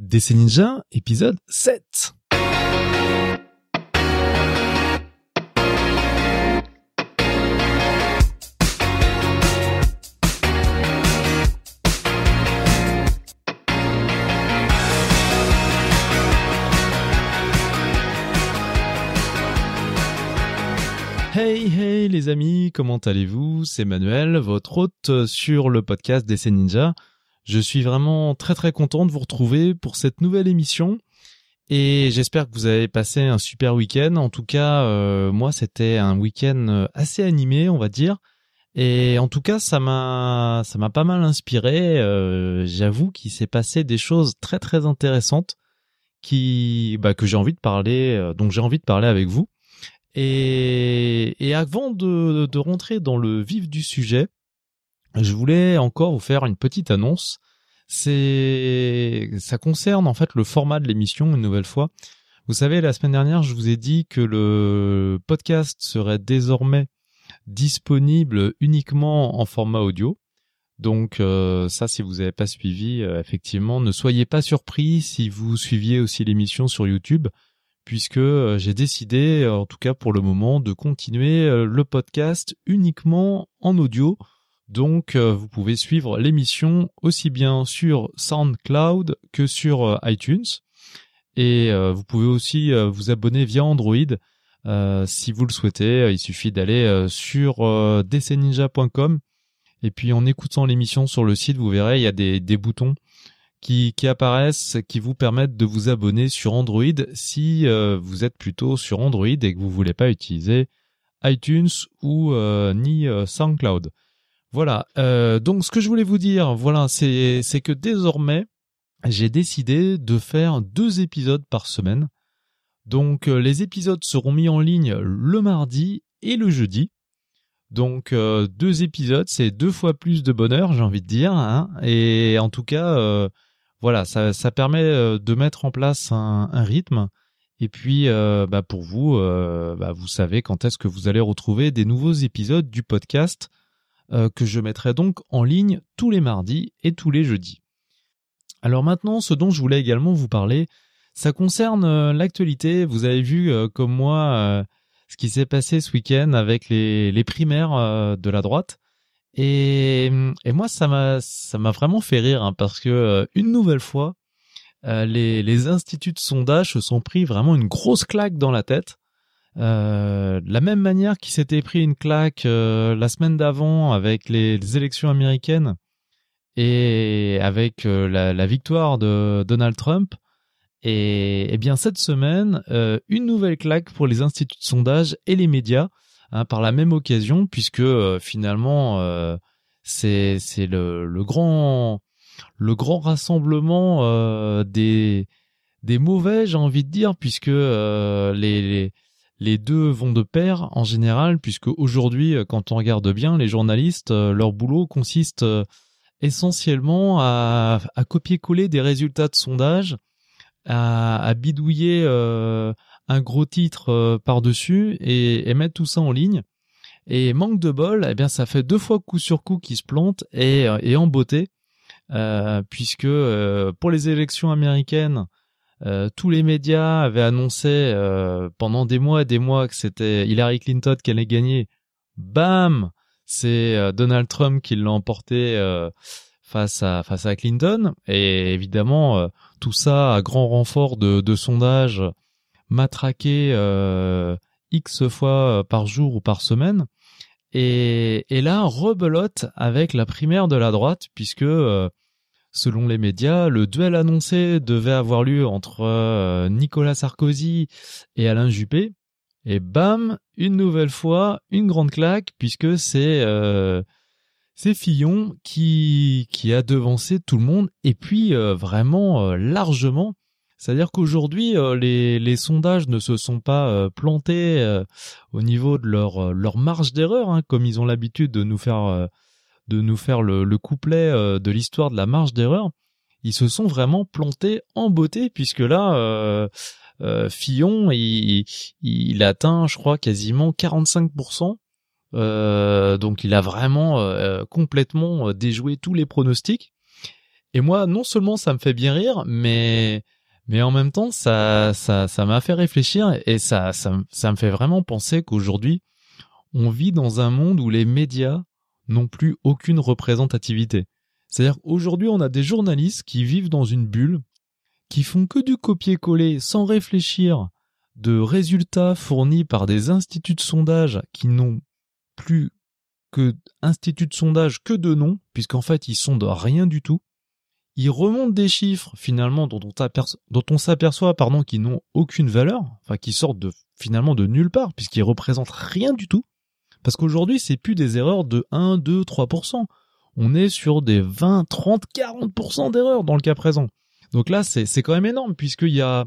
DC Ninja, épisode 7. Hey hey les amis, comment allez-vous? C'est Manuel, votre hôte sur le podcast DC Ninja. Je suis vraiment très très content de vous retrouver pour cette nouvelle émission et j'espère que vous avez passé un super week-end. En tout cas, euh, moi c'était un week-end assez animé, on va dire. Et en tout cas, ça m'a ça m'a pas mal inspiré. Euh, J'avoue qu'il s'est passé des choses très très intéressantes qui bah, que j'ai envie de parler, euh, donc j'ai envie de parler avec vous. Et, et avant de, de rentrer dans le vif du sujet, je voulais encore vous faire une petite annonce. C'est, ça concerne en fait le format de l'émission une nouvelle fois. Vous savez, la semaine dernière, je vous ai dit que le podcast serait désormais disponible uniquement en format audio. Donc euh, ça, si vous n'avez pas suivi, euh, effectivement, ne soyez pas surpris si vous suiviez aussi l'émission sur YouTube puisque euh, j'ai décidé, en tout cas pour le moment, de continuer le podcast uniquement en audio. Donc euh, vous pouvez suivre l'émission aussi bien sur SoundCloud que sur iTunes. Et vous pouvez aussi vous abonner via Android si vous le souhaitez. Il suffit d'aller sur dcninja.com et puis en écoutant l'émission sur le site, vous verrez, il y a des, boutons qui, apparaissent, qui vous permettent de vous abonner sur Android si euh, vous êtes plutôt sur Android et que vous voulez pas utiliser iTunes ou euh, ni euh, SoundCloud. Voilà. donc ce que je voulais vous dire, voilà, c'est que désormais j'ai décidé de faire deux épisodes par semaine. Donc les épisodes seront mis en ligne le mardi et le jeudi. Donc deux épisodes, c'est deux fois plus de bonheur, j'ai envie de dire. Hein et en tout cas, voilà, ça, permet euh, de mettre en place un, rythme. Et puis, euh, bah pour vous, euh, bah vous savez quand est-ce que vous allez retrouver des nouveaux épisodes du podcast que je mettrai donc en ligne tous les mardis et tous les jeudis. Alors maintenant, ce dont je voulais également vous parler, ça concerne l'actualité. Vous avez vu, comme moi, ce qui s'est passé ce week-end avec les, primaires de la droite. Et, moi, ça m'a vraiment fait rire hein, parce que euh, une nouvelle fois, euh, les, les instituts de sondage se sont pris vraiment une grosse claque dans la tête. Euh, de la même manière qu'ils s'étaient pris une claque euh, la semaine d'avant avec les, élections américaines et avec la, la, victoire de Donald Trump. Et, et bien cette semaine, une nouvelle claque pour les instituts de sondage et les médias Hein, par la même occasion, puisque euh, finalement euh, c'est le, le grand le grand rassemblement euh, des des mauvais, j'ai envie de dire, puisque les les deux vont de pair en général, puisque aujourd'hui, quand on regarde bien, les journalistes, leur boulot consiste essentiellement à, copier-coller des résultats de sondage, à, bidouiller euh, un gros titre euh, par-dessus et, mettre tout ça en ligne. Et manque de bol, eh bien ça fait deux fois coup sur coup qui se plante et, euh, en beauté, euh, puisque pour les élections américaines, tous les médias avaient annoncé pendant des mois et des mois que c'était Hillary Clinton qui allait gagner. Bam, c'est Donald Trump qui l'a emporté face à face à Clinton. Et évidemment, tout ça à grand renfort de, de sondages matraqué euh, X fois euh, par jour ou par semaine. Et, là, rebelote avec la primaire de la droite, puisque, euh, selon les médias, le duel annoncé devait avoir lieu entre Nicolas Sarkozy et Alain Juppé. Et bam, une nouvelle fois, une grande claque, puisque c'est c'est Fillon qui qui a devancé tout le monde, et puis vraiment largement. C'est-à-dire qu'aujourd'hui, euh, les, sondages ne se sont pas euh, plantés euh, au niveau de leur, leur marge d'erreur, hein, comme ils ont l'habitude de nous faire, de nous faire le, le couplet de l'histoire de la marge d'erreur. Ils se sont vraiment plantés en beauté, puisque là, Fillon, il, il, atteint, je crois, quasiment 45%. donc il a vraiment complètement déjoué tous les pronostics. Et moi, non seulement ça me fait bien rire, mais mais en même temps, ça ça ça m'a fait réfléchir et ça ça ça me fait vraiment penser qu'aujourd'hui, on vit dans un monde où les médias n'ont plus aucune représentativité. C'est-à-dire qu'aujourd'hui, on a des journalistes qui vivent dans une bulle, qui font que du copier-coller sans réfléchir de résultats fournis par des instituts de sondage qui n'ont plus que instituts de sondage que de noms, puisqu'en fait ils sondent rien du tout. Ils remontent des chiffres finalement dont on, s'aperçoit pardon qui n'ont aucune valeur, qui sortent de finalement de nulle part puisqu'ils représentent rien du tout. Parce qu'aujourd'hui c'est plus des erreurs de 1, 2, 3%. On est sur des 20, 30, 40% d'erreurs dans le cas présent. Donc là c'est quand même énorme puisqu'il y a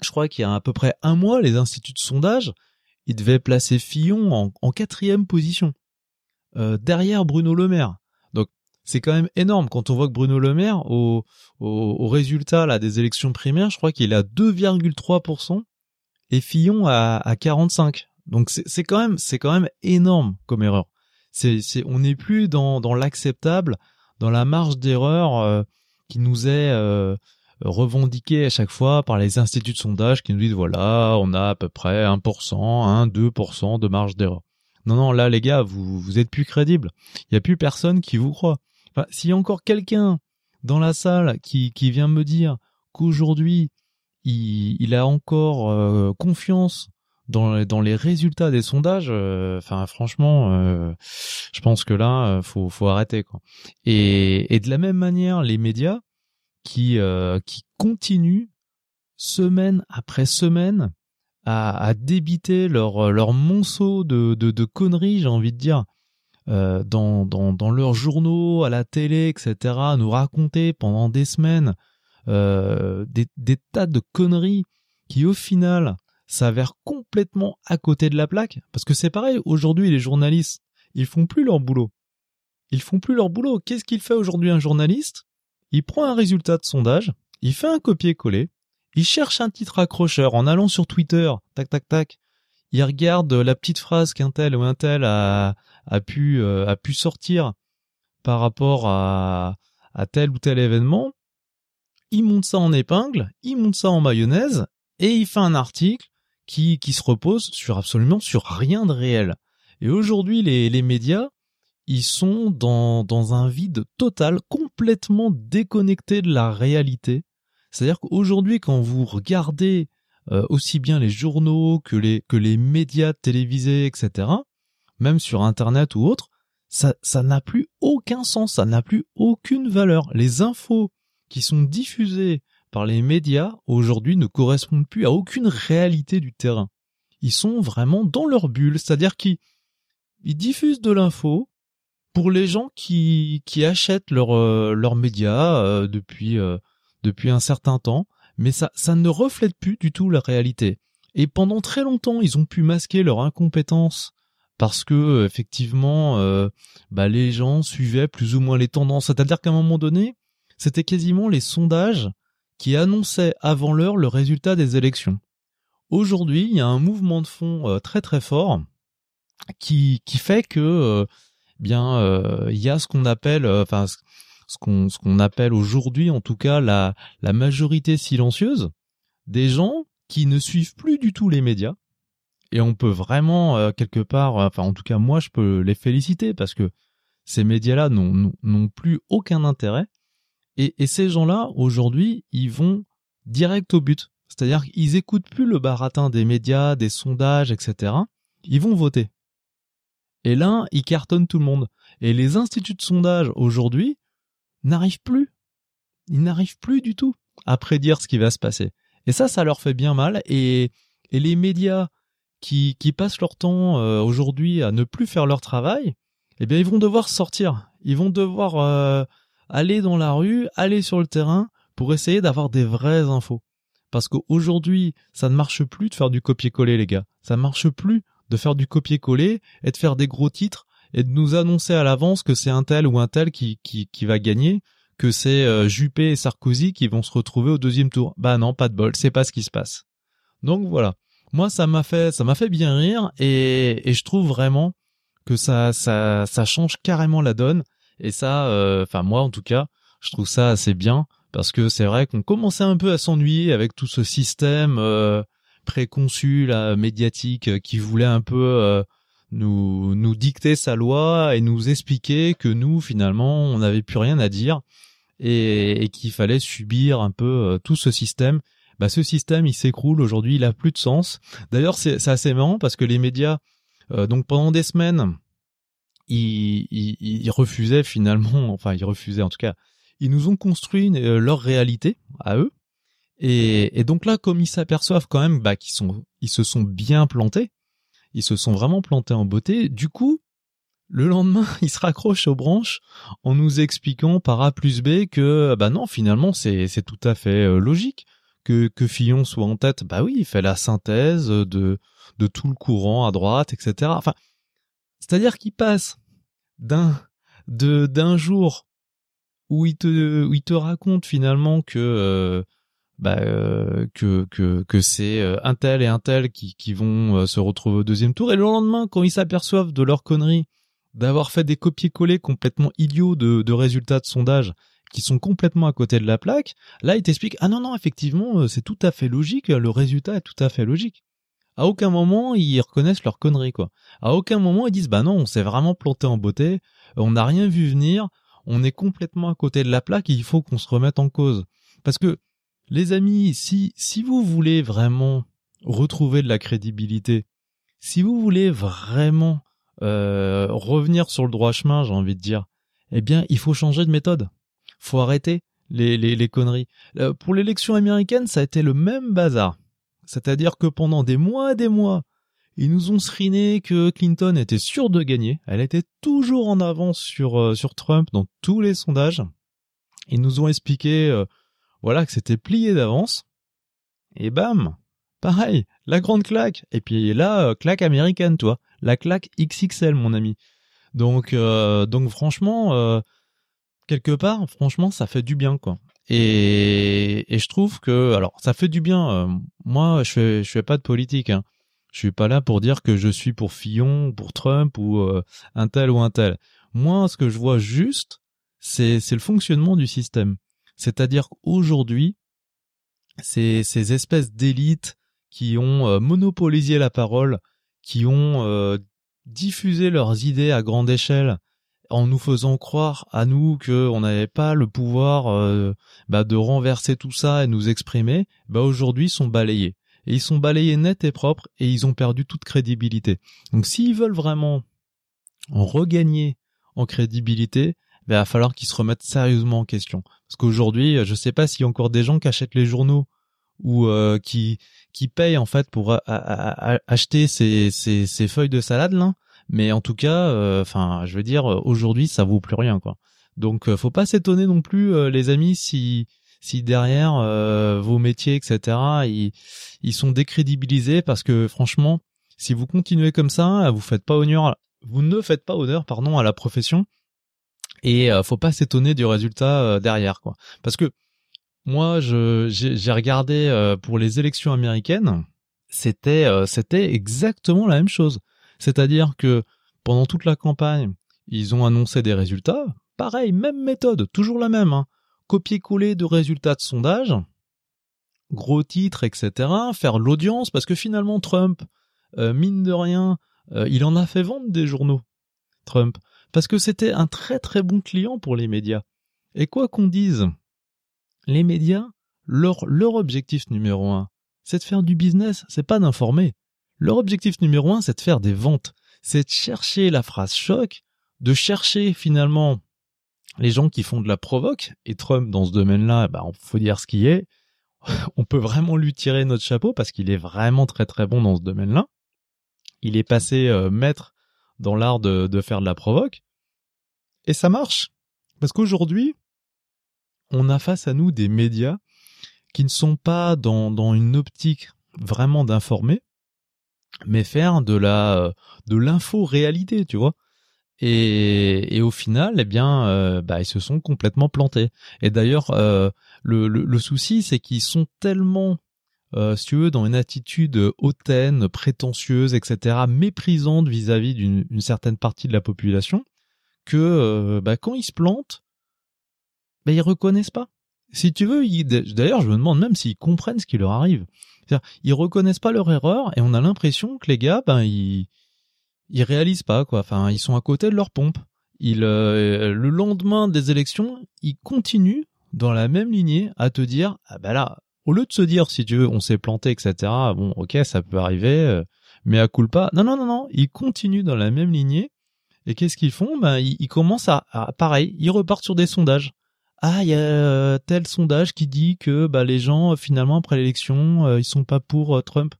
je crois qu'il y a à peu près un mois les instituts de sondage ils devaient placer Fillon en quatrième position. Euh, derrière Bruno Le Maire. Donc c'est quand même énorme quand on voit que Bruno Le Maire, au, au, résultat là des élections primaires, je crois qu'il a 2,3% et Fillon à, à 45. Donc c'est quand même c'est quand même énorme comme erreur. C'est on n'est plus dans dans l'acceptable, dans la marge d'erreur euh, qui nous est euh, revendiquée à chaque fois par les instituts de sondage qui nous disent voilà, on a à peu près 1%, 1 2% de marge d'erreur. Non, non, là, les gars, vous, vous êtes plus crédibles. Il y a plus personne qui vous croit. Enfin, s'il y a encore quelqu'un dans la salle qui, qui vient me dire qu'aujourd'hui, il, il, a encore euh, confiance dans, dans les résultats des sondages, euh, enfin, franchement, euh, je pense que là, faut, faut arrêter, quoi. Et, et de la même manière, les médias qui, qui continuent semaine après semaine à, à débiter leur, leur monceau de, de, conneries, j'ai envie de dire, euh, dans, dans, dans leurs journaux, à la télé, etc., nous raconter pendant des semaines euh, des tas de conneries qui, au final, s'avèrent complètement à côté de la plaque. Parce que c'est pareil, aujourd'hui, les journalistes, ils font plus leur boulot. Ils font plus leur boulot. Qu'est-ce qu'il fait aujourd'hui un journaliste? Il prend un résultat de sondage, il fait un copier-coller, il cherche un titre accrocheur en allant sur Twitter, tac tac tac. Il regarde la petite phrase qu'un tel ou un tel a, a pu euh, a pu sortir par rapport à, à tel ou tel événement. Il monte ça en épingle, il monte ça en mayonnaise et il fait un article qui qui se repose sur absolument sur rien de réel. Et aujourd'hui les les médias ils sont dans dans un vide total, complètement déconnectés de la réalité c'est-à-dire qu'aujourd'hui, quand vous regardez euh, aussi bien les journaux que les que les médias télévisés, etc., même sur Internet ou autre, ça ça n'a plus aucun sens, ça n'a plus aucune valeur. Les infos qui sont diffusées par les médias aujourd'hui ne correspondent plus à aucune réalité du terrain. Ils sont vraiment dans leur bulle, c'est-à-dire qu'ils ils diffusent de l'info pour les gens qui achètent leurs euh, médias euh, depuis depuis un certain temps, mais ça, ne reflète plus du tout la réalité. Et pendant très longtemps, ils ont pu masquer leur incompétence parce que effectivement, euh, bah, les gens suivaient plus ou moins les tendances. C'est-à-dire qu'à un moment donné, c'était quasiment les sondages qui annonçaient avant l'heure le résultat des élections. Aujourd'hui, il y a un mouvement de fond euh, très très fort qui fait que euh, bien il y a ce qu'on appelle ce qu'on appelle aujourd'hui en tout cas la majorité silencieuse des gens qui ne suivent plus du tout les médias et on peut vraiment euh, quelque part enfin en tout cas moi je peux les féliciter parce que ces médias-là n'ont n'ont plus aucun intérêt et, ces gens-là aujourd'hui ils vont direct au but c'est-à-dire qu'ils écoutent plus le baratin des médias des sondages etc ils vont voter et là ils cartonnent tout le monde et les instituts de sondage aujourd'hui n'arrivent plus. Ils n'arrivent plus du tout à prédire ce qui va se passer. Et ça, ça leur fait bien mal. Et, et les médias qui, qui passent leur temps euh, aujourd'hui à ne plus faire leur travail, eh bien, ils vont devoir sortir. Ils vont devoir euh, aller dans la rue, aller sur le terrain pour essayer d'avoir des vraies infos. Parce qu'aujourd'hui, ça ne marche plus de faire du copier-coller, les gars. Ça ne marche plus de faire du copier-coller et de faire des gros titres et de nous annoncer à l'avance que c'est un tel ou un tel qui va gagner, que c'est euh, Juppé et Sarkozy qui vont se retrouver au deuxième tour. Bah non, pas de bol, c'est pas ce qui se passe. Donc voilà. Moi, ça m'a fait, ça m'a fait bien rire et, et je trouve vraiment que ça, ça, ça change carrément la donne. Et ça, euh, enfin moi en tout cas, Je trouve ça assez bien parce que c'est vrai qu'on commençait un peu à s'ennuyer avec tout ce système euh, préconçu, là, médiatique, euh, qui voulait un peu euh, nous nous dicter sa loi et nous expliquer que nous, finalement, on n'avait plus rien à dire et, et qu'il fallait subir un peu tout ce système. Bah, ce système, il s'écroule aujourd'hui, il a plus de sens. D'ailleurs, c'est assez marrant parce que les médias, donc pendant des semaines, ils, ils, ils refusaient finalement, enfin, ils refusaient en tout cas, ils nous ont construit euh, leur réalité à eux. Et, donc là, comme ils s'aperçoivent quand même bah, qu'ils sont, ils se sont bien plantés, ils se sont vraiment plantés en beauté. Du coup, le lendemain, ils se raccrochent aux branches en nous expliquant par A plus B que bah non, finalement, c'est c'est tout à fait euh, logique que que Fillon soit en tête. Bah oui, il fait la synthèse de de tout le courant à droite, etc. Enfin, c'est-à-dire qu'il passe d'un de d'un jour où il te où il te raconte finalement que euh, bah, euh, que que c'est euh, un tel et un tel qui vont se retrouver au deuxième tour et le lendemain quand ils s'aperçoivent de leur connerie d'avoir fait des copier-coller complètement idiots de de résultats de sondage qui sont complètement à côté de la plaque, là ils t'expliquent ah non non effectivement c'est tout à fait logique, le résultat est tout à fait logique. À aucun moment ils reconnaissent leur connerie quoi. À aucun moment ils disent bah non on s'est vraiment planté en beauté, on n'a rien vu venir, on est complètement à côté de la plaque il faut qu'on se remette en cause. Parce que, les amis, si, si vous voulez vraiment retrouver de la crédibilité, si vous voulez vraiment euh, revenir sur le droit chemin, j'ai envie de dire, eh bien, il faut changer de méthode. Faut arrêter les, les, les conneries. Euh, pour l'élection américaine, ça a été le même bazar. C'est-à-dire que pendant des mois et des mois, ils nous ont sriné que Clinton était sûr de gagner. Elle était toujours en avance sur euh, sur Trump dans tous les sondages. Ils nous ont expliqué euh, voilà que c'était plié d'avance. Et bam, pareil, la grande claque. Et puis là, euh, claque américaine, toi, la claque XXL, mon ami. Donc donc franchement, quelque part, franchement, ça fait du bien, quoi. Et, et je trouve que alors ça fait du bien. moi, je fais je fais pas de politique. Hein. Je suis pas là pour dire que je suis pour Fillon, pour Trump ou euh, un tel ou un tel. Moi, ce que je vois juste, c'est c'est le fonctionnement du système. C'est-à-dire qu'aujourd'hui, ces ces espèces d'élites qui ont euh, monopolisé la parole, qui ont euh, diffusé leurs idées à grande échelle en nous faisant croire à nous qu'on n'avait pas le pouvoir bah, de renverser tout ça et nous exprimer, bah aujourd'hui sont balayés et ils sont balayés nets et propres et ils ont perdu toute crédibilité. Donc s'ils veulent vraiment regagner en crédibilité, ben, il va falloir qu'ils se remettent sérieusement en question. Parce qu'aujourd'hui, je sais pas s'il y a encore des gens qui achètent les journaux ou euh, qui qui payent en fait pour acheter ces feuilles de salade là. Mais en tout cas, euh, enfin, je veux dire, aujourd'hui, ça vaut plus rien quoi. Donc, euh, faut pas s'étonner non plus, les amis, si si derrière euh, vos métiers, etc., ils, ils sont décrédibilisés parce que franchement, si vous continuez comme ça, vous faites pas honneur, vous ne faites pas honneur, pardon, à la profession. Et euh, faut pas s'étonner du résultat euh, derrière, quoi. Parce que moi, je j'ai regardé pour les élections américaines, c'était c'était exactement la même chose. C'est-à-dire que pendant toute la campagne, ils ont annoncé des résultats. Pareil, même méthode, toujours la même. Hein copier-coller de résultats de sondage, gros titres, etc., faire l'audience, parce que finalement Trump, euh, mine de rien, euh, il en a fait vendre des journaux, Trump, parce que c'était un très très bon client pour les médias. Et quoi qu'on dise, les médias, leur, leur objectif numéro un, c'est de faire du business, c'est pas d'informer. Leur objectif numéro un, c'est de faire des ventes, c'est de chercher la phrase choc, de chercher finalement les gens qui font de la provoque, et Trump dans ce domaine-là, bah, faut dire ce qui est, on peut vraiment lui tirer notre chapeau parce qu'il est vraiment très très bon dans ce domaine-là. Il est passé euh, maître dans l'art de, faire de la provoque, et ça marche. Parce qu'aujourd'hui, on a face à nous des médias qui ne sont pas dans une optique vraiment d'informer, mais faire de la euh, de l'info-réalité, tu vois. Et, au final, eh bien, euh, bah, ils se sont complètement plantés. Et d'ailleurs, euh, le, le, souci, c'est qu'ils sont tellement, euh, si tu veux, dans une attitude hautaine, prétentieuse, etc., méprisante vis-à-vis d'une certaine partie de la population, que bah, quand ils se plantent, ben ils reconnaissent pas. Si tu veux, d'ailleurs, je me demande même s'ils comprennent ce qui leur arrive. Ils reconnaissent pas leur erreur et on a l'impression que les gars, ben ils ils réalisent pas quoi. Enfin, ils sont à côté de leur pompe. Ils euh, le lendemain des élections, ils continuent dans la même lignée à te dire ah ben là, au lieu de se dire si tu veux on s'est planté etc. Bon ok ça peut arriver, euh, mais à coup pas. Non non non non, ils continuent dans la même lignée. Et qu'est-ce qu'ils font? Ben ils, commencent à, à pareil, ils repartent sur des sondages ah il y a euh, tel sondage qui dit que bah les gens finalement après l'élection euh, ils sont pas pour euh, Trump.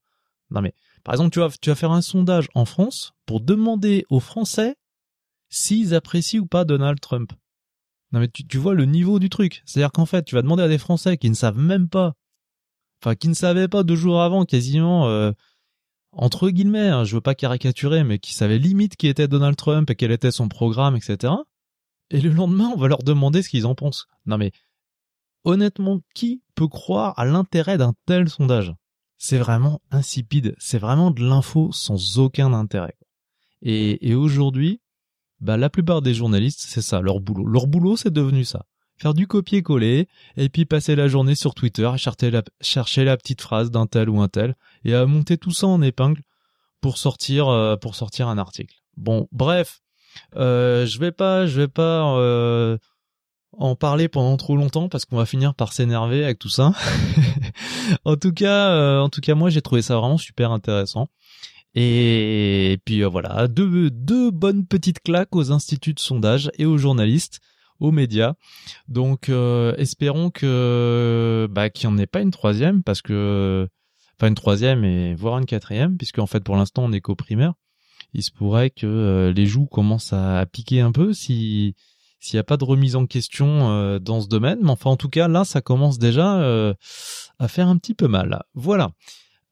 Non mais par exemple tu vas tu vas faire un sondage en France pour demander aux Français s'ils apprécient ou pas Donald Trump. Non mais tu, tu vois le niveau du truc. C'est-à-dire qu'en fait tu vas demander à des Français qui ne savent même pas, enfin qui ne savaient pas deux jours avant quasiment entre guillemets, hein, je veux pas caricaturer, mais qui savaient limite qui était Donald Trump et quel était son programme, etc et le lendemain, on va leur demander ce qu'ils en pensent. Non mais, honnêtement, qui peut croire à l'intérêt d'un tel sondage? C'est vraiment insipide, c'est vraiment de l'info sans aucun intérêt. Et, aujourd'hui, bah, la plupart des journalistes, c'est ça, leur boulot. Leur boulot, c'est devenu ça. Faire du copier-coller, et puis passer la journée sur Twitter à chercher la, petite phrase d'un tel ou un tel, et à monter tout ça en épingle pour sortir, euh, pour sortir un article. Bon, bref, euh, je vais pas, vais pas euh, en parler pendant trop longtemps parce qu'on va finir par s'énerver avec tout ça. en tout cas, euh, en tout cas, moi j'ai trouvé ça vraiment super intéressant. Et, puis voilà, deux, deux bonnes petites claques aux instituts de sondage et aux journalistes, aux médias. Donc espérons que bah qu'il n'y en ait pas une troisième parce que enfin une troisième et voire une quatrième puisque en fait pour l'instant on est qu'au primaire il se pourrait que euh, les joues commencent à, piquer un peu si s'il n'y a pas de remise en question euh, dans ce domaine. Mais enfin, en tout cas, là, ça commence déjà euh, à faire un petit peu mal. Voilà.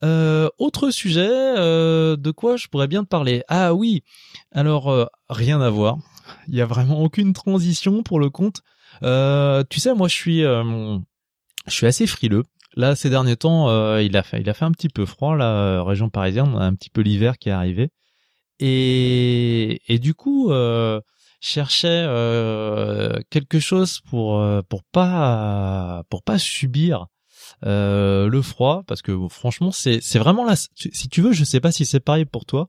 autre sujet, de quoi je pourrais bien te parler? Ah oui, alors rien à voir. Il y a vraiment aucune transition pour le compte. tu sais, moi, je suis, je suis assez frileux. Là, ces derniers temps, il a fait, il a fait un petit peu froid, la région parisienne. On a un petit peu l'hiver qui est arrivé. Et, du coup, euh, euh, quelque chose pour euh, pour pas pour pas subir euh, le froid. Parce que franchement c'est c'est vraiment là si tu veux je sais pas si c'est pareil pour toi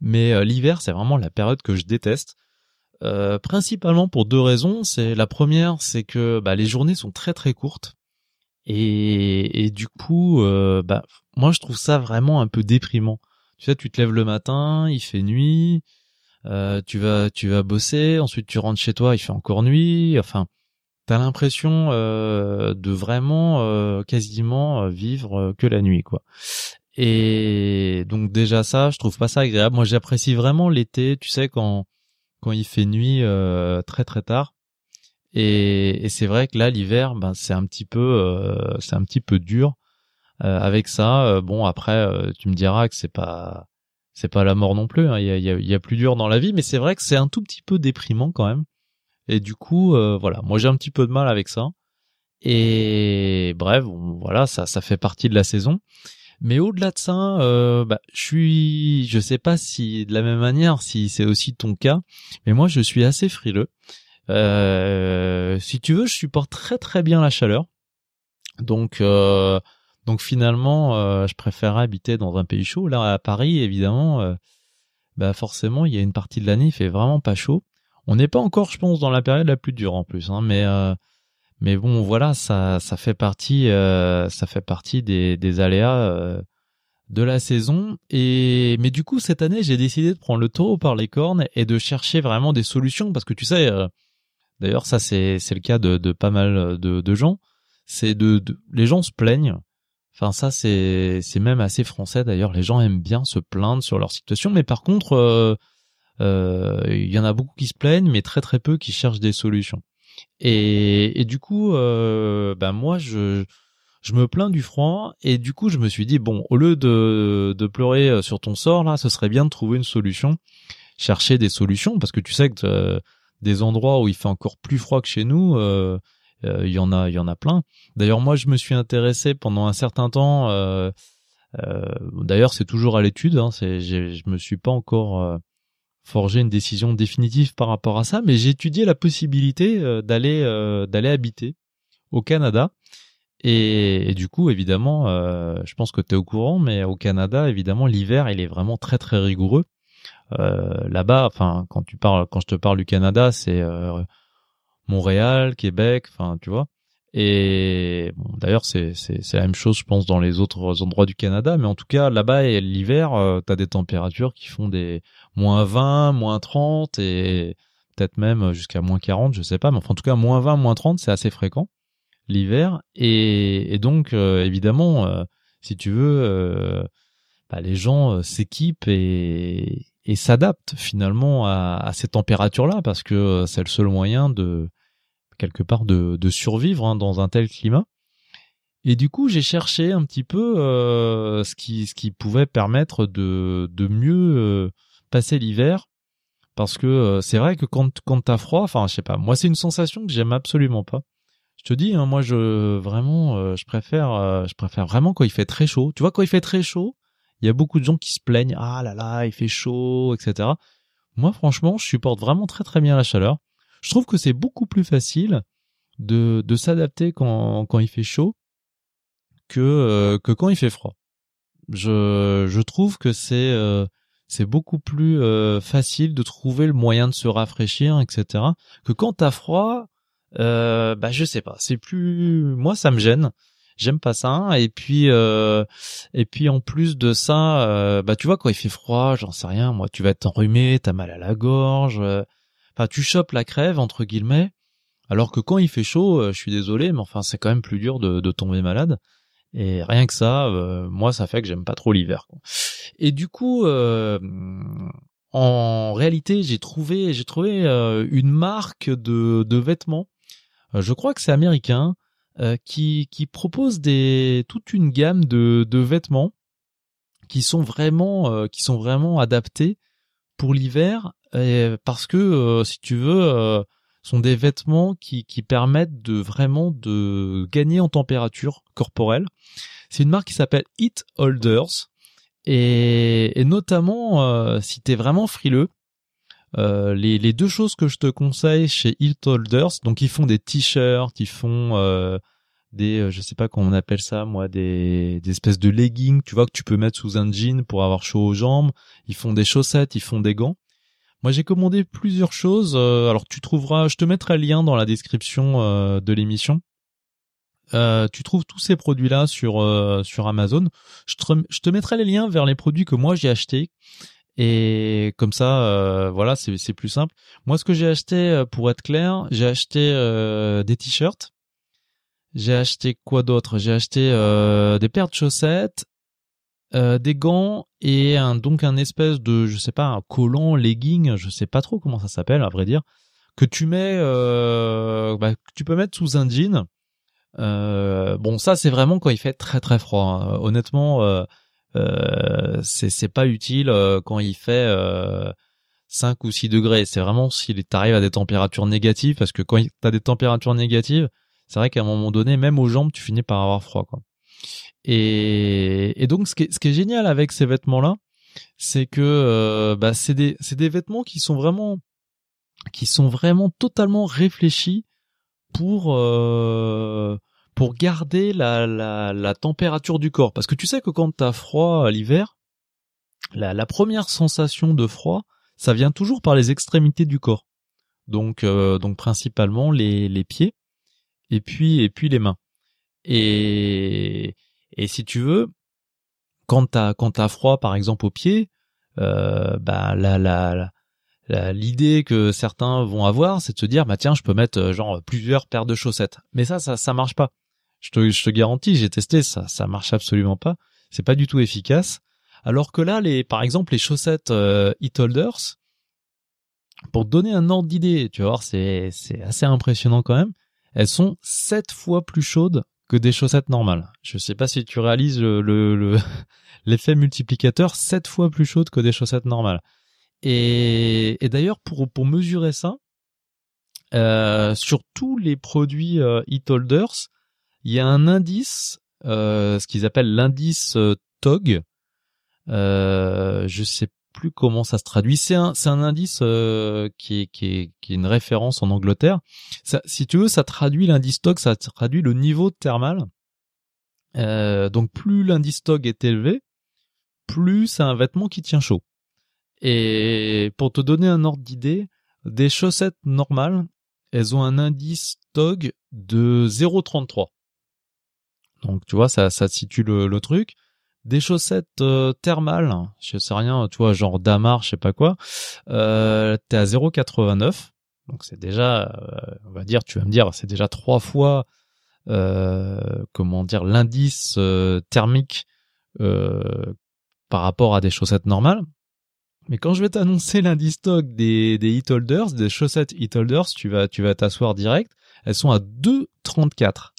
mais l'hiver c'est vraiment la période que je déteste. Principalement pour deux raisons. C'est la première c'est que bah, les journées sont très très courtes. Et, et du coup bah moi je trouve ça vraiment un peu déprimant tu sais, tu te lèves le matin, il fait nuit, euh, tu vas tu vas bosser, ensuite tu rentres chez toi, il fait encore nuit. Enfin, t'as l'impression euh, de vraiment euh, quasiment vivre que la nuit, quoi. Et donc déjà ça, je trouve pas ça agréable. Moi, j'apprécie vraiment l'été, tu sais, quand quand il fait nuit très très tard. Et, et c'est vrai que là, l'hiver, ben c'est un petit peu c'est un petit peu dur. Euh, avec ça, euh, bon après, euh, tu me diras que c'est pas c'est pas la mort non plus. Hein. Il, y a, il, y a, plus dur dans la vie, mais c'est vrai que c'est un tout petit peu déprimant quand même. Et du coup, voilà, moi j'ai un petit peu de mal avec ça. Et bref, voilà, ça ça fait partie de la saison. Mais au-delà de ça, euh, bah, je suis, je sais pas si de la même manière, si c'est aussi ton cas, mais moi je suis assez frileux. Euh, si tu veux, je supporte très très bien la chaleur. Donc euh, donc finalement, euh, je préfère habiter dans un pays chaud. Là, à Paris, évidemment, euh, bah forcément, il y a une partie de l'année, il fait vraiment pas chaud. On n'est pas encore, je pense, dans la période la plus dure en plus, hein, mais euh, mais bon, voilà, ça ça fait partie ça fait partie des, des aléas de la saison. Et mais du coup, cette année, j'ai décidé de prendre le taureau par les cornes et de chercher vraiment des solutions parce que tu sais, d'ailleurs, ça c'est c'est le cas de, pas mal de, gens. C'est de les gens se plaignent Enfin ça c'est même assez français d'ailleurs. Les gens aiment bien se plaindre sur leur situation, mais par contre euh, euh, il y en a beaucoup qui se plaignent, mais très très peu qui cherchent des solutions. Et, du coup, ben moi je je me plains du froid et du coup je me suis dit bon au lieu de de pleurer sur ton sort là, ce serait bien de trouver une solution, chercher des solutions parce que tu sais que des endroits où il fait encore plus froid que chez nous. Euh, il y en a, il y en a plein. D'ailleurs, moi, je me suis intéressé pendant un certain temps. Euh, euh, d'ailleurs, c'est toujours à l'étude. Hein, c'est, je me suis pas encore forger une décision définitive par rapport à ça, mais j'ai étudié la possibilité d'aller d'aller habiter au Canada. Et, du coup, évidemment, je pense que tu es au courant, mais au Canada, évidemment, l'hiver, il est vraiment très très rigoureux. Là-bas, enfin, quand tu parles, quand je te parle du Canada, c'est Montréal, Québec, enfin, tu vois. Et d'ailleurs, c'est la même chose, je pense, dans les autres endroits du Canada. Mais en tout cas, là-bas, l'hiver, euh, tu as des températures qui font des moins 20, moins 30 et peut-être même jusqu'à moins 40, je sais pas. Mais enfin, en tout cas, moins 20, moins 30, c'est assez fréquent l'hiver. Et, donc, euh, évidemment, euh, si tu veux, bah, les gens s'équipent et, s'adaptent finalement à ces températures-là parce que c'est le seul moyen de quelque part de, survivre hein, dans un tel climat. Et du coup, j'ai cherché un petit peu euh, ce qui ce qui pouvait permettre de de mieux euh, passer l'hiver parce que euh, c'est vrai que quand quand t'as froid, enfin je sais pas, moi c'est une sensation que j'aime absolument pas. Je te dis, hein, moi je vraiment je préfère je préfère vraiment quand il fait très chaud. Tu vois quand il fait très chaud, il y a beaucoup de gens qui se plaignent ah là là il fait chaud etc. Moi franchement je supporte vraiment très très bien la chaleur. Je trouve que c'est beaucoup plus facile de, de s'adapter quand, quand il fait chaud que, euh, que quand il fait froid. Je, je trouve que c'est euh, beaucoup plus euh, facile de trouver le moyen de se rafraîchir, etc. Que quand t'as froid, euh, bah je sais pas, c'est plus moi ça me gêne. J'aime pas ça. Et puis et puis en plus de ça, bah tu vois quand il fait froid, j'en sais rien, moi tu vas être enrhumé, t'as mal à la gorge Enfin, tu chopes la crève entre guillemets, alors que quand il fait chaud, euh, je suis désolé, mais enfin c'est quand même plus dur de, tomber malade. Et rien que ça, euh, moi ça fait que j'aime pas trop l'hiver. Et du coup, euh, en réalité, j'ai trouvé, une marque de, vêtements. je crois que c'est américain qui propose toute une gamme de, vêtements qui sont vraiment adaptés pour l'hiver parce que euh, si tu veux euh, sont des vêtements qui, permettent de vraiment de gagner en température corporelle. C'est une marque qui s'appelle Heat Holders et, notamment euh, si t'es vraiment frileux, euh, les, deux choses que je te conseille chez Heat Holders, donc ils font des t-shirts, ils font des, je sais pas comment on appelle ça, moi, des espèces de leggings, tu vois, que tu peux mettre sous un jean pour avoir chaud aux jambes. Ils font des chaussettes, ils font des gants. Moi, j'ai commandé plusieurs choses. Euh, alors, tu trouveras, je te mettrai le lien dans la description euh, de l'émission. Euh, tu trouves tous ces produits-là sur sur Amazon. Je te, mettrai les liens vers les produits que moi j'ai achetés. Et comme ça, voilà, c'est plus simple. Moi, ce que j'ai acheté, pour être clair, j'ai acheté des t-shirts. J'ai acheté quoi d'autre? J'ai acheté des paires de chaussettes, euh, des gants et un donc un espèce de je sais pas un collant legging je sais pas trop comment ça s'appelle à vrai dire que tu mets euh, bah, que tu peux mettre sous un jean. Euh, bon ça c'est vraiment quand il fait très très froid hein. honnêtement c'est pas utile quand il fait 5 ou 6 degrés. C'est vraiment s'il t'arrive à des températures négatives parce que quand t'as des températures négatives c'est vrai qu'à un moment donné même aux jambes tu finis par avoir froid quoi et, et donc, ce qui, est, ce qui est génial avec ces vêtements-là, c'est que euh, bah, c'est des, des vêtements qui sont vraiment, qui sont vraiment totalement réfléchis pour euh, pour garder la, la, la température du corps. Parce que tu sais que quand t'as froid à l'hiver, la, la première sensation de froid, ça vient toujours par les extrémités du corps. Donc, euh, donc principalement les, les pieds et puis et puis les mains. Et et si tu veux, quand t'as quand t'as froid, par exemple au pied, euh, bah la la, l'idée que certains vont avoir, c'est de se dire bah tiens, je peux mettre euh, genre plusieurs paires de chaussettes. Mais ça, ça, ça marche pas. Je te, je te garantis, j'ai testé, ça, ça marche absolument pas. C'est pas du tout efficace. Alors que là, les, par exemple, les chaussettes euh, Holders, pour te donner un ordre d'idée, tu voir, c'est, c'est assez impressionnant quand même. Elles sont sept fois plus chaudes des chaussettes normales. Je sais pas si tu réalises le, l'effet multiplicateur sept fois plus chaude que des chaussettes normales. Et, d'ailleurs pour pour mesurer ça, euh, sur tous les produits euh, e-holders, il y a un indice, euh, ce qu'ils appellent l'indice euh, TOG. Je sais plus comment ça se traduit. C'est un, indice euh, qui, est, qui, qui est une référence en Angleterre. Ça, si tu veux, ça traduit l'indice stock, ça traduit le niveau thermal. Euh, donc plus l'indice stock est élevé, plus c'est un vêtement qui tient chaud. Et pour te donner un ordre d'idée, des chaussettes normales, elles ont un indice TOG de 0,33. Donc tu vois, ça, ça situe le, truc. Des chaussettes euh, thermales, je sais rien, tu vois, genre Damar, je sais pas quoi, euh, t'es à 0,89. Donc c'est déjà, euh, on va dire, tu vas me dire, c'est déjà trois fois, comment dire, l'indice thermique par rapport à des chaussettes normales. Mais quand je vais t'annoncer l'indice stock des, des hit holders, des chaussettes hit holders, tu vas t'asseoir direct. Elles sont à 2,34.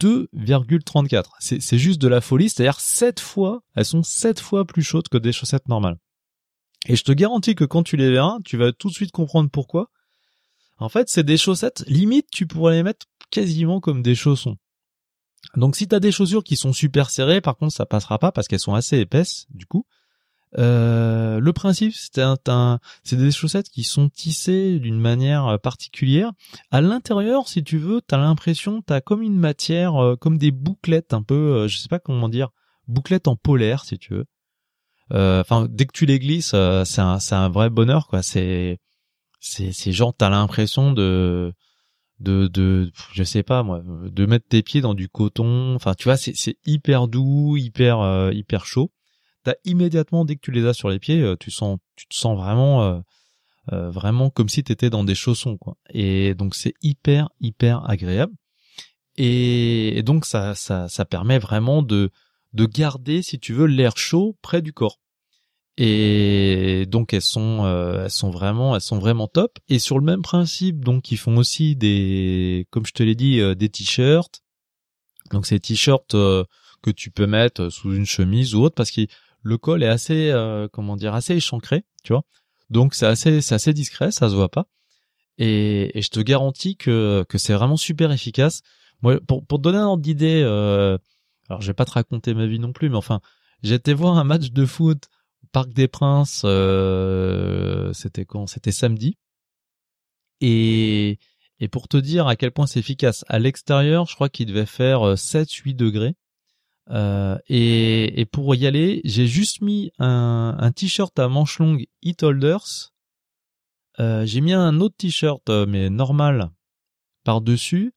2,34. C'est, juste de la folie. C'est-à-dire 7 fois, elles sont 7 fois plus chaudes que des chaussettes normales. Et je te garantis que quand tu les verras, tu vas tout de suite comprendre pourquoi. En fait, c'est des chaussettes, limite, tu pourrais les mettre quasiment comme des chaussons. Donc si t'as des chaussures qui sont super serrées, par contre, ça passera pas parce qu'elles sont assez épaisses, du coup. Euh, le principe, c'est un, c'est des chaussettes qui sont tissées d'une manière euh, particulière. À l'intérieur, si tu veux, t'as l'impression, t'as comme une matière, euh, comme des bouclettes, un peu, je sais pas comment dire, bouclettes en polaire, si tu veux. Enfin, dès que tu les glisses, c'est un, c'est un vrai bonheur, quoi. C'est, c'est, c'est genre, t'as l'impression de, de, de, je sais pas moi, de mettre tes pieds dans du coton. Enfin, tu vois, c'est, c'est hyper doux, hyper, hyper chaud immédiatement dès que tu les as sur les pieds, euh, tu sens, tu te sens vraiment, euh, euh, vraiment comme si tu étais dans des chaussons, quoi. Et donc c'est hyper, hyper agréable. Et, donc ça, ça, ça permet vraiment de, de garder, si tu veux, l'air chaud près du corps. Et donc elles sont, elles sont vraiment, elles sont vraiment top. Et sur le même principe, donc ils font aussi des, comme je te l'ai dit, des t-shirts. Donc ces t-shirts que tu peux mettre sous une chemise ou autre parce qu'ils le col est assez, euh, comment dire, assez échancré, tu vois. Donc c'est assez, c'est assez discret, ça se voit pas. Et, je te garantis que que c'est vraiment super efficace. Moi, pour pour te donner un ordre d'idée, euh, alors je vais pas te raconter ma vie non plus, mais enfin, j'étais voir un match de foot au Parc des Princes. Euh, c'était quand? C'était samedi. Et et pour te dire à quel point c'est efficace, à l'extérieur, je crois qu'il devait faire 7-8 degrés. Euh, et, et, pour y aller, j'ai juste mis un, un t-shirt à manches longues It Holders. Euh, j'ai mis un autre t-shirt euh, mais normal par dessus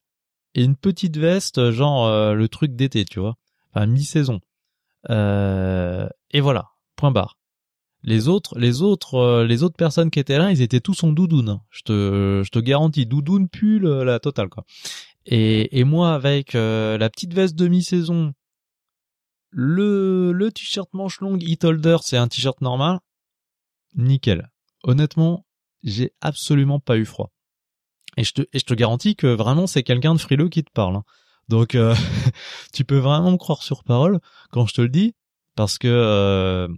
et une petite veste genre euh, le truc d'été, tu vois, enfin mi-saison. et voilà, point barre. Les autres, les autres, les autres personnes qui étaient là, ils étaient tous en doudoune. Je te, je te garantis, doudoune, pull, la totale quoi. Et, et moi avec la petite veste de mi-saison le, le t-shirt manche longue Holder, c'est un t-shirt normal. Nickel. Honnêtement, j'ai absolument pas eu froid. Et je te, et je te garantis que vraiment c'est quelqu'un de frileux qui te parle. Hein. Donc euh, tu peux vraiment me croire sur parole quand je te le dis, parce que euh,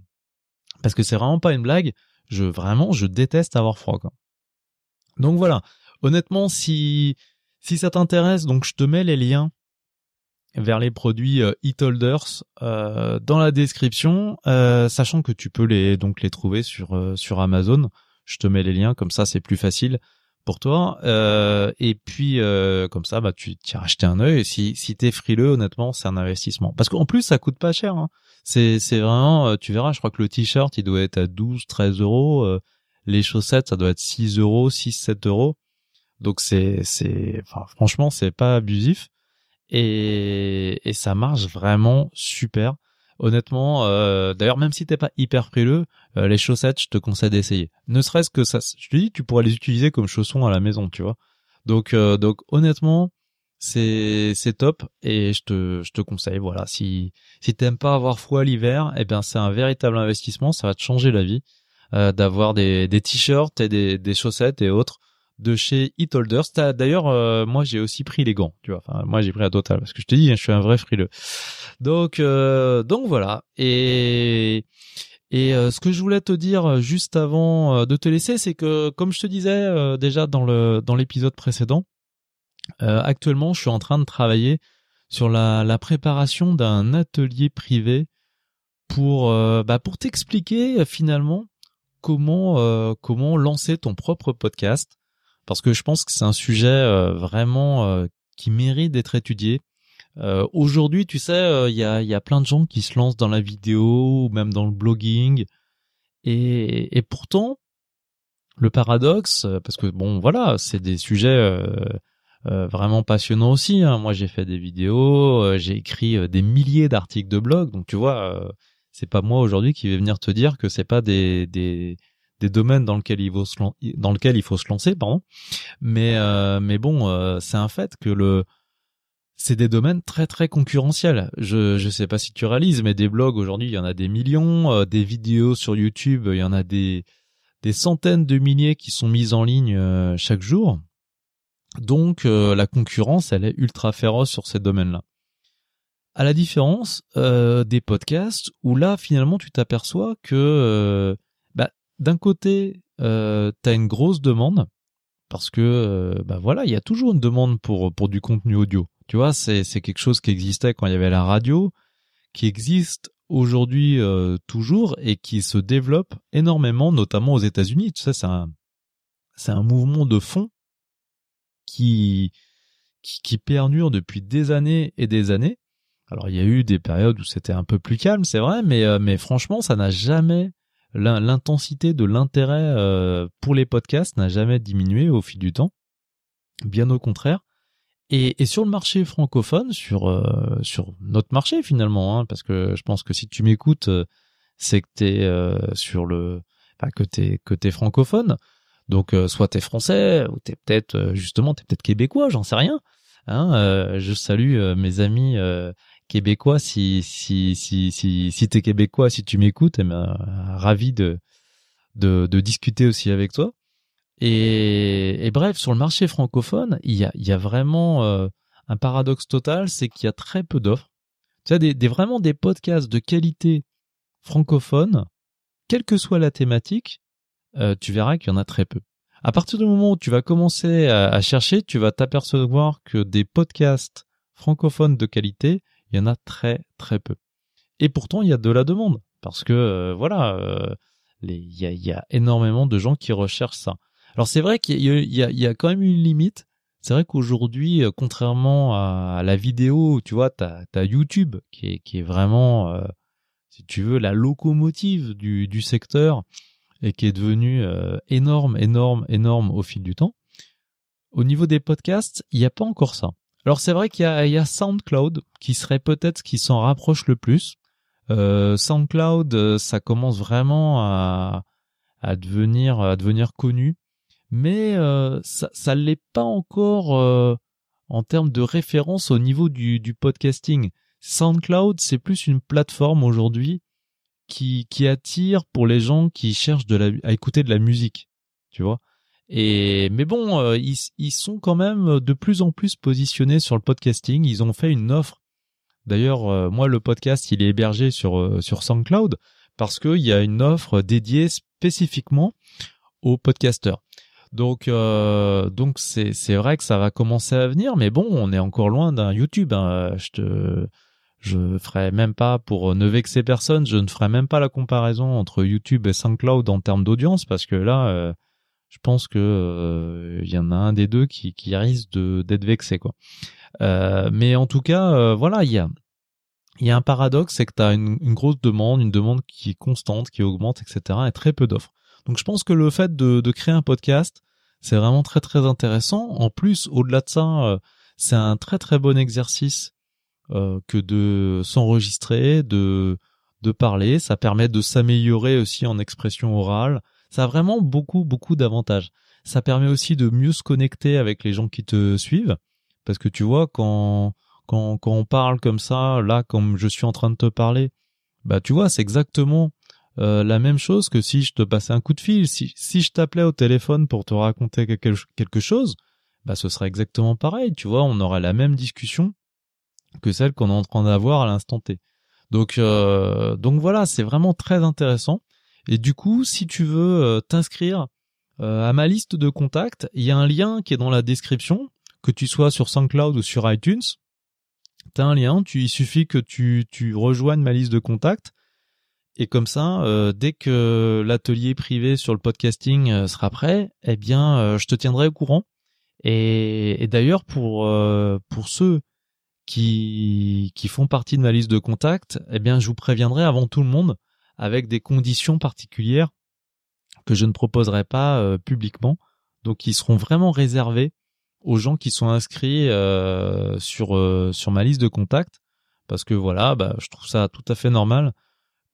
parce que c'est vraiment pas une blague. Je vraiment je déteste avoir froid. Quoi. Donc voilà. Honnêtement, si si ça t'intéresse, donc je te mets les liens vers les produits euh, e-holders euh, dans la description, euh, sachant que tu peux les donc les trouver sur euh, sur Amazon. Je te mets les liens comme ça, c'est plus facile pour toi. et puis comme ça, bah tu as racheté un œil. Et si si t'es frileux, honnêtement, c'est un investissement. Parce qu'en plus, ça coûte pas cher. Hein. C'est c'est vraiment, tu verras. Je crois que le t-shirt, il doit être à 12, 13 euros. les chaussettes, ça doit être 6 euros, 6, 7 euros. Donc c'est c'est, enfin franchement, c'est pas abusif et, et ça marche vraiment super. Honnêtement, euh, d'ailleurs même si t'es pas hyper frileux, euh, les chaussettes, je te conseille d'essayer. Ne serait-ce que ça, je te dis, tu pourrais les utiliser comme chaussons à la maison, tu vois. Donc euh, donc honnêtement, c'est c'est top et je te je te conseille. Voilà, si si t'aimes pas avoir froid l'hiver, eh bien c'est un véritable investissement, ça va te changer la vie euh, d'avoir des des t-shirts et des des chaussettes et autres de chez Holders. D'ailleurs, euh, moi j'ai aussi pris les gants, tu vois. Enfin, moi j'ai pris à total parce que je te dis, je suis un vrai frileux. Donc, euh, donc voilà. Et et euh, ce que je voulais te dire juste avant de te laisser, c'est que comme je te disais déjà dans le dans l'épisode précédent, actuellement je suis en train de travailler sur la, la préparation d'un atelier privé pour bah, pour t'expliquer finalement comment comment lancer ton propre podcast parce que je pense que c'est un sujet vraiment qui mérite d'être étudié. Aujourd'hui, tu sais, il y a y a plein de gens qui se lancent dans la vidéo ou même dans le blogging et et pourtant le paradoxe parce que bon voilà, c'est des sujets euh, vraiment passionnant aussi. Hein. Moi, j'ai fait des vidéos, euh, j'ai écrit euh, des milliers d'articles de blog. Donc, tu vois, c'est pas moi aujourd'hui qui vais venir te dire que c'est pas des, des des domaines dans lesquels il faut se dans lequel il faut se lancer, pardon. Mais mais bon, c'est un fait que le c'est des domaines très très concurrentiels. Je je sais pas si tu réalises, mais des blogs aujourd'hui, il y en a des millions, des vidéos sur YouTube, il y en a des des centaines de milliers qui sont mises en ligne chaque jour. Donc euh, la concurrence, elle est ultra féroce sur ces domaines-là. À la différence euh, des podcasts, où là finalement tu t'aperçois que euh, d'un côté euh, t'as une grosse demande parce que bah voilà il y a toujours une demande pour du contenu audio. Tu vois c'est quelque chose qui existait quand il y avait la radio, qui existe aujourd'hui toujours et qui se développe énormément, notamment aux États-Unis. Tu sais c'est un c'est un mouvement de fond qui, qui, perdure depuis des années et des années. Alors il y a eu des périodes où c'était un peu plus calme, c'est vrai, mais euh, mais franchement, ça n'a jamais l'intensité de l'intérêt euh, pour les podcasts n'a jamais diminué au fil du temps. Bien au contraire. Et, sur le marché francophone, sur euh, sur notre marché finalement, hein, parce que je pense que si tu m'écoutes, c'est que t'es sur le, que t'es que t'es francophone. Donc euh, soit t'es français ou t'es peut-être euh, justement t'es peut-être québécois, j'en sais rien. Hein, euh, je salue mes amis québécois si si si si québécois, si tu m'écoutes, eh ben, ravi de, discuter aussi avec toi. Et, bref, sur le marché francophone, il y a il vraiment un paradoxe total, c'est qu'il y a très peu d'offres. Tu as vraiment des podcasts de qualité francophone, quelle que soit la thématique, euh, tu verras qu'il y en a très peu. À partir du moment où tu vas commencer à, chercher, tu vas t'apercevoir que des podcasts francophones de qualité, il y en a très très peu. Et pourtant, il y a de la demande parce que euh, voilà, euh, il y, a, énormément de gens qui recherchent ça. Alors c'est vrai qu'il y, a, quand même une limite. C'est vrai qu'aujourd'hui, contrairement à, la vidéo, tu vois, t'as as YouTube qui est, vraiment, si tu veux, la locomotive du, du secteur et qui est devenu euh, énorme, énorme, énorme au fil du temps. Au niveau des podcasts, il n'y a pas encore ça. Alors c'est vrai qu'il y a, SoundCloud qui serait peut-être ce qui s'en rapproche le plus. Euh, SoundCloud, euh, ça commence vraiment à, devenir connu, mais euh, ça ça l'est pas encore en termes de référence au niveau du, podcasting. SoundCloud, c'est plus une plateforme aujourd'hui qui, attire pour les gens qui cherchent à écouter de la musique, tu vois. Et mais bon, euh, ils, ils sont quand même de plus en plus positionnés sur le podcasting. Ils ont fait une offre. D'ailleurs, euh, moi, le podcast, il est hébergé sur euh, sur SoundCloud parce qu'il y a une offre dédiée spécifiquement aux podcasteurs. Donc donc c'est c'est vrai que ça va commencer à venir, mais bon, on est encore loin d'un YouTube. Hein. Je te je ferai même pas pour ne vexer personne, je ne ferai même pas la comparaison entre YouTube et SoundCloud en termes d'audience parce que là, euh, je pense que il euh, y en a un des deux qui, risque d'être vexé. Euh, mais en tout cas, voilà, il y a un paradoxe, c'est que tu as une, grosse demande, une demande qui est constante, qui augmente, etc. et très peu d'offres. Donc je pense que le fait de, créer un podcast, c'est vraiment très très intéressant. En plus, au-delà de ça, c'est un très très bon exercice euh, que de s'enregistrer, de parler. Ça permet de s'améliorer aussi en expression orale. Ça a vraiment beaucoup beaucoup d'avantages. Ça permet aussi de mieux se connecter avec les gens qui te suivent, parce que tu vois quand quand quand on parle comme ça, là comme je suis en train de te parler, bah tu vois c'est exactement euh, la même chose que si je te passais un coup de fil, si, si je t'appelais au téléphone pour te raconter quelque, quelque chose, bah ce serait exactement pareil, tu vois, on aurait la même discussion que celle qu'on est en train d'avoir à l'instant T. Donc, euh, donc voilà, c'est vraiment très intéressant. Et du coup, si tu veux euh, t'inscrire euh, à ma liste de contacts, il y a un lien qui est dans la description, que tu sois sur SoundCloud ou sur iTunes. T'as un lien, tu, il suffit que tu, rejoignes ma liste de contacts. Et comme ça, euh, dès que l'atelier privé sur le podcasting sera prêt, eh bien, je te tiendrai au courant. Et, d'ailleurs, pour pour ceux qui qui font partie de ma liste de contacts, eh bien, je vous préviendrai avant tout le monde avec des conditions particulières que je ne proposerai pas publiquement. Donc, ils seront vraiment réservés aux gens qui sont inscrits sur sur ma liste de contacts parce que voilà, bah, je trouve ça tout à fait normal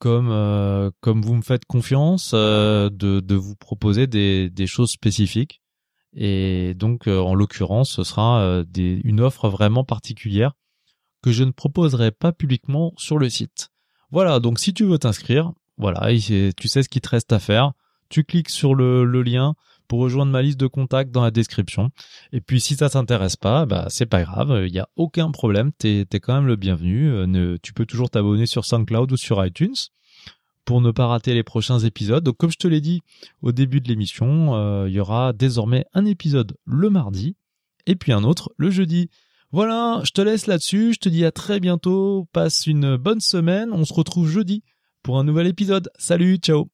comme euh, comme vous me faites confiance euh, de vous proposer des des choses spécifiques et donc euh, en l'occurrence ce sera une offre vraiment particulière que je ne proposerai pas publiquement sur le site. Voilà, donc si tu veux t'inscrire, voilà, tu sais ce qu'il te reste à faire. Tu cliques sur le, lien pour rejoindre ma liste de contacts dans la description. Et puis si ça t'intéresse pas, bah c'est pas grave, il y a aucun problème, t'es es quand même le bienvenu. Euh, tu peux toujours t'abonner sur SoundCloud ou sur iTunes pour ne pas rater les prochains épisodes. Donc comme je te l'ai dit au début de l'émission, euh, il y aura désormais un épisode le mardi et puis un autre le jeudi. Voilà, je te laisse là-dessus, je te dis à très bientôt, passe une bonne semaine, on se retrouve jeudi pour un nouvel épisode. Salut, ciao